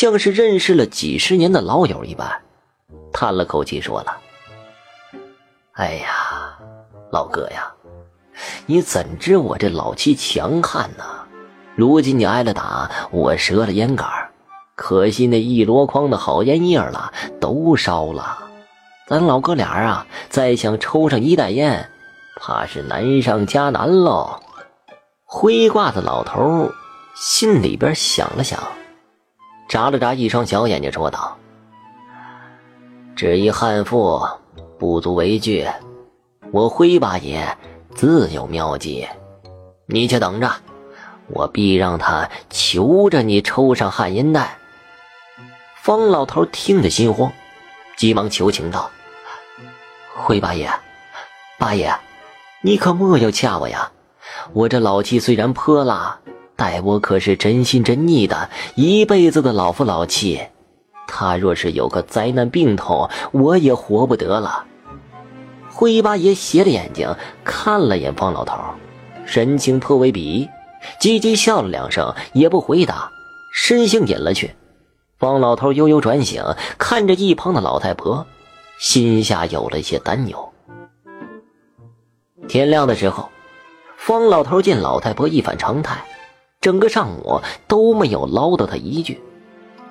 像是认识了几十年的老友一般，叹了口气说了：“哎呀，老哥呀，你怎知我这老妻强悍呢？如今你挨了打，我折了烟杆，可惜那一箩筐的好烟叶了都烧了。咱老哥俩啊，再想抽上一袋烟，怕是难上加难喽。”灰褂子老头心里边想了想，眨了眨一双小眼睛，说道：“只一悍妇，不足为惧。我灰八爷自有妙计，你且等着，我必让他求着你抽上旱烟袋。”方老头听得心慌，急忙求情道：“灰八爷，八爷，你可莫要掐我呀！”我这老妻虽然泼辣，待我可是真心真意的，一辈子的老夫老妻。他若是有个灾难病痛，我也活不得了。灰八爷斜着眼睛看了眼方老头，神情颇为鄙夷，叽叽笑了两声，也不回答，身形隐了去。方老头悠悠转醒，看着一旁的老太婆，心下有了一些担忧。天亮的时候。方老头见老太婆一反常态，整个上午都没有唠叨他一句，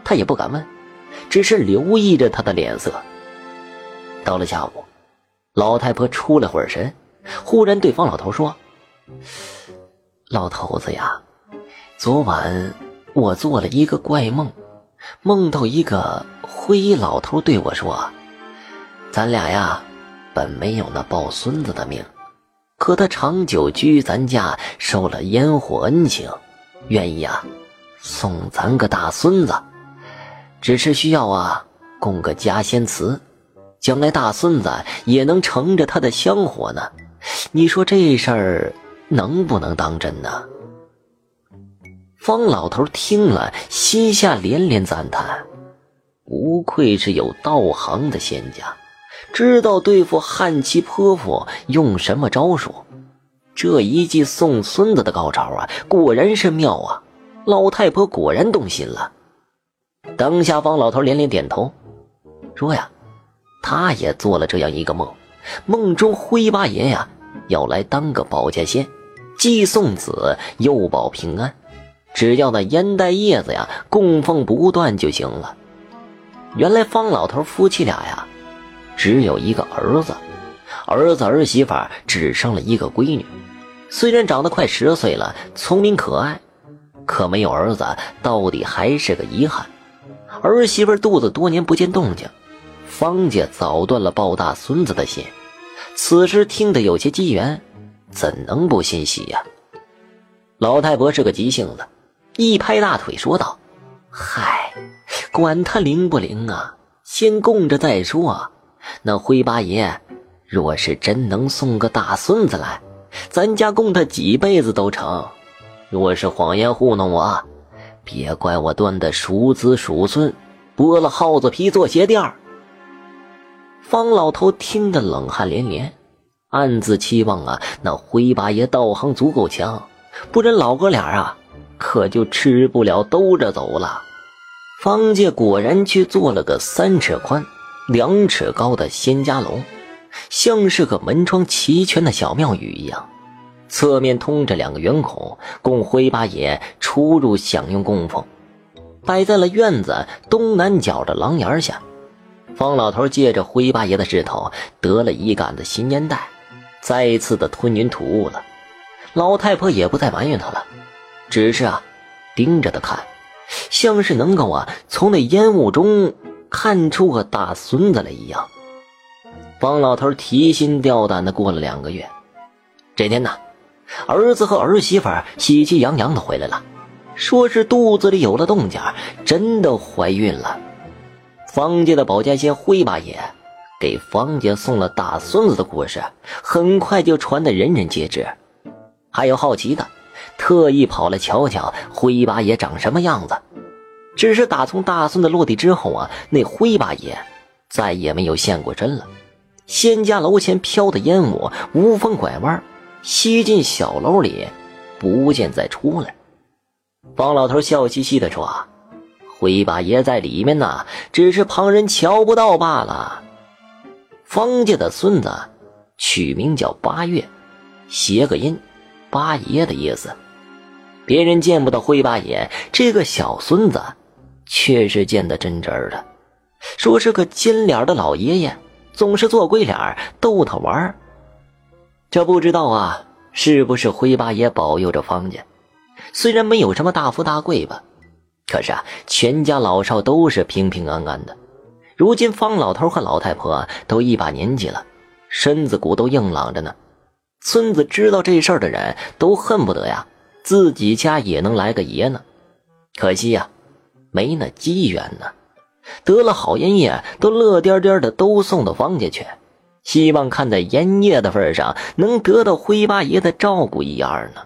他也不敢问，只是留意着他的脸色。到了下午，老太婆出了会儿神，忽然对方老头说：“老头子呀，昨晚我做了一个怪梦，梦到一个灰衣老头对我说，咱俩呀，本没有那抱孙子的命。”可他长久居咱家，受了烟火恩情，愿意啊，送咱个大孙子。只是需要啊，供个家仙祠，将来大孙子也能承着他的香火呢。你说这事儿能不能当真呢？方老头听了，心下连连赞叹，不愧是有道行的仙家。知道对付汉妻泼妇用什么招数？这一计送孙子的高招啊，果然是妙啊！老太婆果然动心了。当下方老头连连点头，说呀，他也做了这样一个梦，梦中灰八爷呀要来当个保家仙，既送子又保平安，只要那烟袋叶子呀供奉不断就行了。原来方老头夫妻俩呀。只有一个儿子，儿子儿媳妇只生了一个闺女，虽然长得快十岁了，聪明可爱，可没有儿子，到底还是个遗憾。儿媳妇肚子多年不见动静，方家早断了抱大孙子的心。此时听得有些机缘，怎能不欣喜呀？老太婆是个急性子，一拍大腿说道：“嗨，管他灵不灵啊，先供着再说。”那灰八爷，若是真能送个大孙子来，咱家供他几辈子都成；若是谎言糊弄我，别怪我断的叔子叔孙，剥了耗子皮做鞋垫方老头听得冷汗连连，暗自期望啊，那灰八爷道行足够强，不然老哥俩啊，可就吃不了兜着走了。方家果然去做了个三尺宽。两尺高的仙家楼，像是个门窗齐全的小庙宇一样，侧面通着两个圆孔，供灰八爷出入享用供奉。摆在了院子东南角的廊檐下。方老头借着灰八爷的势头，得了一杆子新烟袋，再一次的吞云吐雾了。老太婆也不再埋怨他了，只是啊，盯着他看，像是能够啊从那烟雾中。看出个大孙子来一样，方老头提心吊胆的过了两个月。这天呢，儿子和儿媳妇喜气洋洋的回来了，说是肚子里有了动静，真的怀孕了。方家的保家仙灰八爷给方家送了大孙子的故事，很快就传得人人皆知。还有好奇的，特意跑来瞧瞧灰八爷长什么样子。只是打从大孙子落地之后啊，那灰八爷再也没有现过身了。仙家楼前飘的烟雾无风拐弯，吸进小楼里，不见再出来。方老头笑嘻嘻地说：“灰八爷在里面呢，只是旁人瞧不到罢了。方家的孙子取名叫八月，谐个音，八爷的意思。别人见不到灰八爷，这个小孙子却是见得真真的，说是个金脸的老爷爷，总是做鬼脸逗他玩这不知道啊，是不是灰八爷保佑着方家？虽然没有什么大富大贵吧，可是啊，全家老少都是平平安安的。如今方老头和老太婆都一把年纪了，身子骨都硬朗着呢。村子知道这事儿的人都恨不得呀，自己家也能来个爷呢。可惜呀，没那机缘呢。得了好烟叶，都乐颠颠的都送到方家去，希望看在烟叶的份上，能得到灰八爷的照顾一二呢。